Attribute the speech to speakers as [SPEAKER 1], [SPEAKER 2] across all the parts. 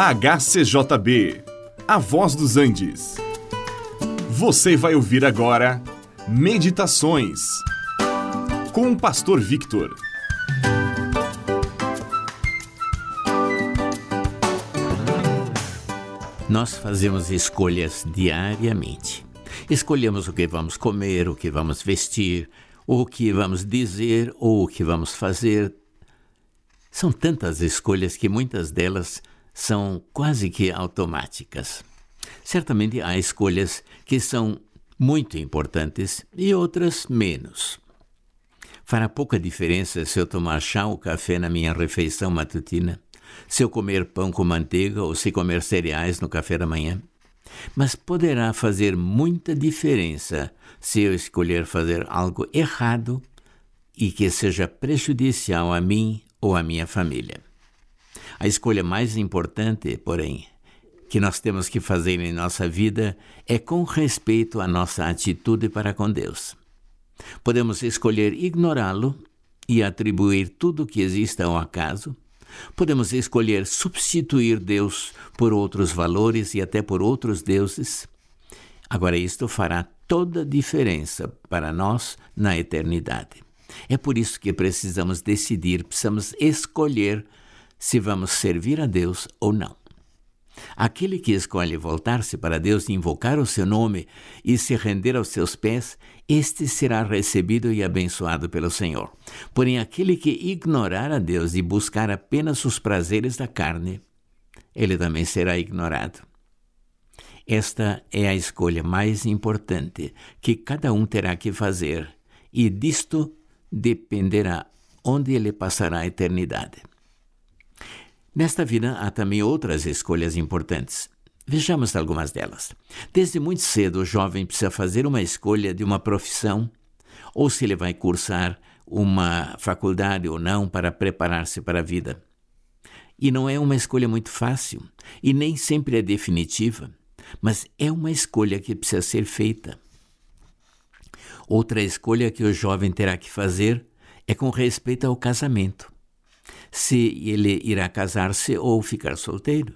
[SPEAKER 1] HCJB, A Voz dos Andes. Você vai ouvir agora Meditações com o Pastor Victor.
[SPEAKER 2] Nós fazemos escolhas diariamente. Escolhemos o que vamos comer, o que vamos vestir, o que vamos dizer ou o que vamos fazer. São tantas escolhas que muitas delas são quase que automáticas. Certamente há escolhas que são muito importantes e outras menos. Fará pouca diferença se eu tomar chá ou café na minha refeição matutina, se eu comer pão com manteiga ou se comer cereais no café da manhã. Mas poderá fazer muita diferença se eu escolher fazer algo errado e que seja prejudicial a mim ou à minha família. A escolha mais importante, porém, que nós temos que fazer em nossa vida é com respeito à nossa atitude para com Deus. Podemos escolher ignorá-lo e atribuir tudo o que exista ao acaso. Podemos escolher substituir Deus por outros valores e até por outros deuses. Agora, isto fará toda a diferença para nós na eternidade. É por isso que precisamos decidir, precisamos escolher se vamos servir a Deus ou não. Aquele que escolhe voltar-se para Deus e invocar o seu nome e se render aos seus pés, este será recebido e abençoado pelo Senhor. Porém, aquele que ignorar a Deus e buscar apenas os prazeres da carne, ele também será ignorado. Esta é a escolha mais importante que cada um terá que fazer, e disto dependerá onde ele passará a eternidade. Nesta vida há também outras escolhas importantes. Vejamos algumas delas. Desde muito cedo, o jovem precisa fazer uma escolha de uma profissão, ou se ele vai cursar uma faculdade ou não para preparar-se para a vida. E não é uma escolha muito fácil, e nem sempre é definitiva, mas é uma escolha que precisa ser feita. Outra escolha que o jovem terá que fazer é com respeito ao casamento se ele irá casar-se ou ficar solteiro.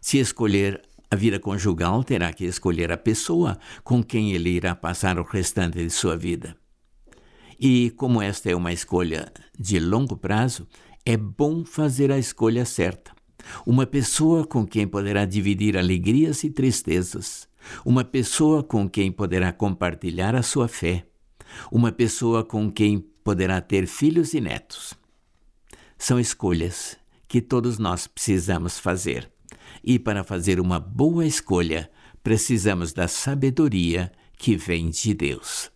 [SPEAKER 2] Se escolher a vida conjugal, terá que escolher a pessoa com quem ele irá passar o restante de sua vida. E como esta é uma escolha de longo prazo, é bom fazer a escolha certa. Uma pessoa com quem poderá dividir alegrias e tristezas. Uma pessoa com quem poderá compartilhar a sua fé. Uma pessoa com quem poderá ter filhos e netos. São escolhas que todos nós precisamos fazer. E para fazer uma boa escolha, precisamos da sabedoria que vem de Deus.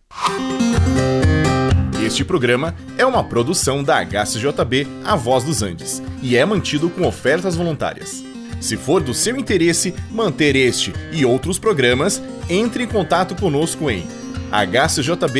[SPEAKER 1] Este programa é uma produção da HCJB A Voz dos Andes e é mantido com ofertas voluntárias. Se for do seu interesse manter este e outros programas, entre em contato conosco em hcjb.com.br.